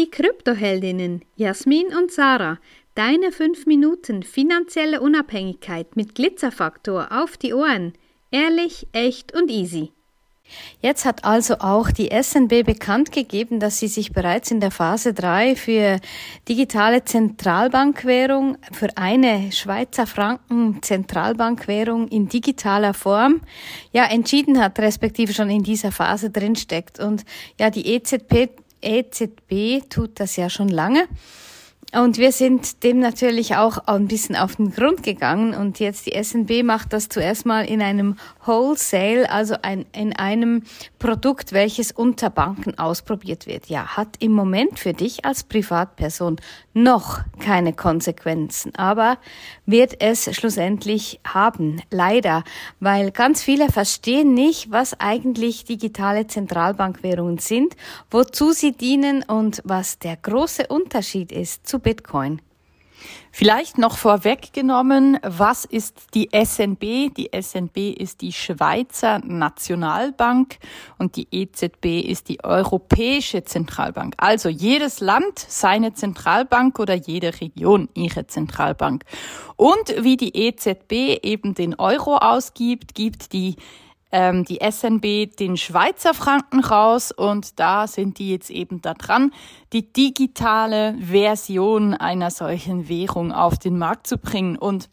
die Kryptoheldinnen Jasmin und Sarah. Deine 5 Minuten finanzielle Unabhängigkeit mit Glitzerfaktor auf die Ohren. Ehrlich, echt und easy. Jetzt hat also auch die SNB bekannt gegeben, dass sie sich bereits in der Phase 3 für digitale Zentralbankwährung, für eine Schweizer Franken Zentralbankwährung in digitaler Form, ja, entschieden hat, respektive schon in dieser Phase drinsteckt. Und ja, die EZB, EZB tut das ja schon lange. Und wir sind dem natürlich auch ein bisschen auf den Grund gegangen und jetzt die SNB macht das zuerst mal in einem Wholesale, also ein, in einem Produkt, welches unter Banken ausprobiert wird. Ja, hat im Moment für dich als Privatperson noch keine Konsequenzen, aber wird es schlussendlich haben. Leider, weil ganz viele verstehen nicht, was eigentlich digitale Zentralbankwährungen sind, wozu sie dienen und was der große Unterschied ist zu Bitcoin. Vielleicht noch vorweggenommen, was ist die SNB? Die SNB ist die Schweizer Nationalbank und die EZB ist die Europäische Zentralbank. Also jedes Land seine Zentralbank oder jede Region ihre Zentralbank. Und wie die EZB eben den Euro ausgibt, gibt die ähm, die SNB den Schweizer Franken raus und da sind die jetzt eben da dran, die digitale Version einer solchen Währung auf den Markt zu bringen. Und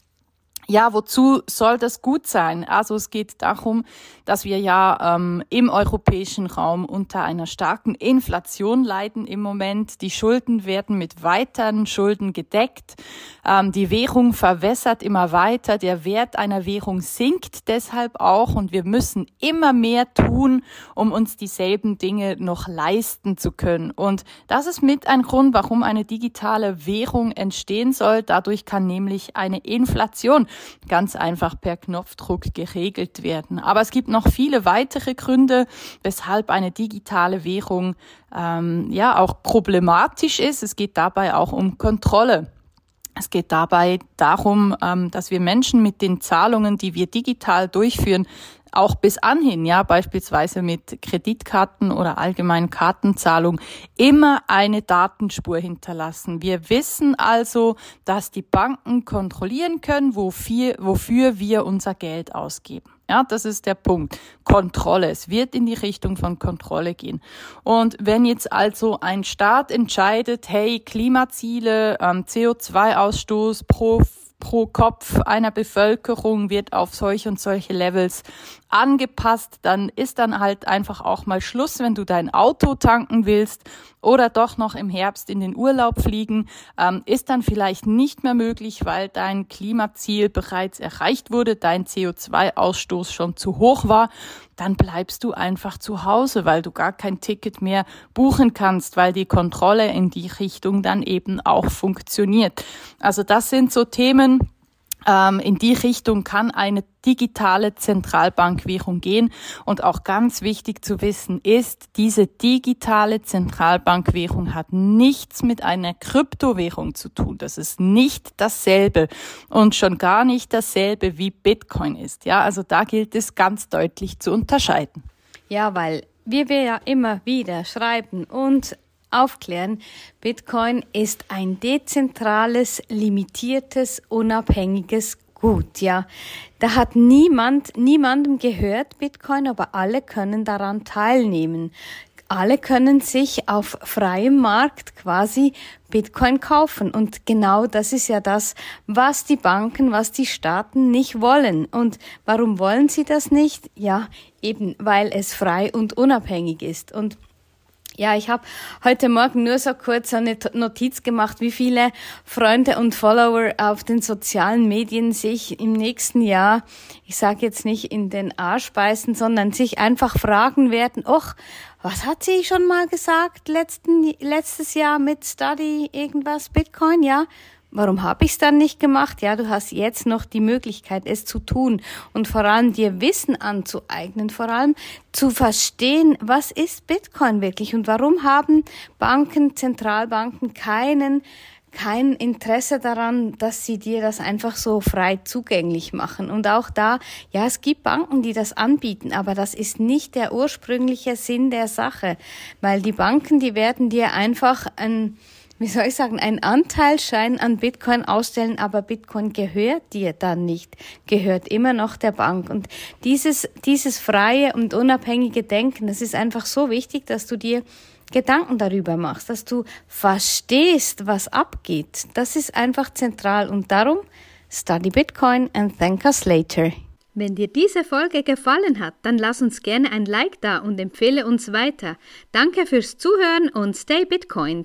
ja, wozu soll das gut sein? Also es geht darum, dass wir ja ähm, im europäischen Raum unter einer starken Inflation leiden im Moment. Die Schulden werden mit weiteren Schulden gedeckt. Ähm, die Währung verwässert immer weiter. Der Wert einer Währung sinkt deshalb auch und wir müssen immer mehr tun, um uns dieselben Dinge noch leisten zu können. Und das ist mit ein Grund, warum eine digitale Währung entstehen soll. Dadurch kann nämlich eine Inflation ganz einfach per Knopfdruck geregelt werden. Aber es gibt noch viele weitere Gründe, weshalb eine digitale Währung ähm, ja auch problematisch ist. Es geht dabei auch um Kontrolle. Es geht dabei darum, ähm, dass wir Menschen mit den Zahlungen, die wir digital durchführen, auch bis anhin, ja, beispielsweise mit Kreditkarten oder allgemeinen Kartenzahlung, immer eine Datenspur hinterlassen. Wir wissen also, dass die Banken kontrollieren können, wofür, wofür wir unser Geld ausgeben. Ja, das ist der Punkt. Kontrolle. Es wird in die Richtung von Kontrolle gehen. Und wenn jetzt also ein Staat entscheidet, hey, Klimaziele, ähm, CO2-Ausstoß pro pro Kopf einer Bevölkerung wird auf solche und solche Levels angepasst, dann ist dann halt einfach auch mal Schluss, wenn du dein Auto tanken willst oder doch noch im Herbst in den Urlaub fliegen, ähm, ist dann vielleicht nicht mehr möglich, weil dein Klimaziel bereits erreicht wurde, dein CO2-Ausstoß schon zu hoch war. Dann bleibst du einfach zu Hause, weil du gar kein Ticket mehr buchen kannst, weil die Kontrolle in die Richtung dann eben auch funktioniert. Also das sind so Themen, in die Richtung kann eine digitale Zentralbankwährung gehen. Und auch ganz wichtig zu wissen ist, diese digitale Zentralbankwährung hat nichts mit einer Kryptowährung zu tun. Das ist nicht dasselbe und schon gar nicht dasselbe wie Bitcoin ist. Ja, also da gilt es ganz deutlich zu unterscheiden. Ja, weil wir ja immer wieder schreiben und aufklären. Bitcoin ist ein dezentrales, limitiertes, unabhängiges Gut, ja. Da hat niemand, niemandem gehört Bitcoin, aber alle können daran teilnehmen. Alle können sich auf freiem Markt quasi Bitcoin kaufen. Und genau das ist ja das, was die Banken, was die Staaten nicht wollen. Und warum wollen sie das nicht? Ja, eben weil es frei und unabhängig ist. Und ja, ich habe heute Morgen nur so kurz eine Notiz gemacht, wie viele Freunde und Follower auf den sozialen Medien sich im nächsten Jahr, ich sage jetzt nicht in den Arsch beißen, sondern sich einfach fragen werden, och, was hat sie schon mal gesagt letzten, letztes Jahr mit Study irgendwas, Bitcoin, ja? Warum habe ich es dann nicht gemacht? Ja, du hast jetzt noch die Möglichkeit, es zu tun und vor allem dir Wissen anzueignen, vor allem zu verstehen, was ist Bitcoin wirklich und warum haben Banken, Zentralbanken keinen kein Interesse daran, dass sie dir das einfach so frei zugänglich machen. Und auch da, ja, es gibt Banken, die das anbieten, aber das ist nicht der ursprüngliche Sinn der Sache, weil die Banken, die werden dir einfach ein wie soll ich sagen, einen Anteilsschein an Bitcoin ausstellen, aber Bitcoin gehört dir dann nicht, gehört immer noch der Bank. Und dieses, dieses freie und unabhängige Denken, das ist einfach so wichtig, dass du dir Gedanken darüber machst, dass du verstehst, was abgeht. Das ist einfach zentral und darum study Bitcoin and thank us later. Wenn dir diese Folge gefallen hat, dann lass uns gerne ein Like da und empfehle uns weiter. Danke fürs Zuhören und stay Bitcoin.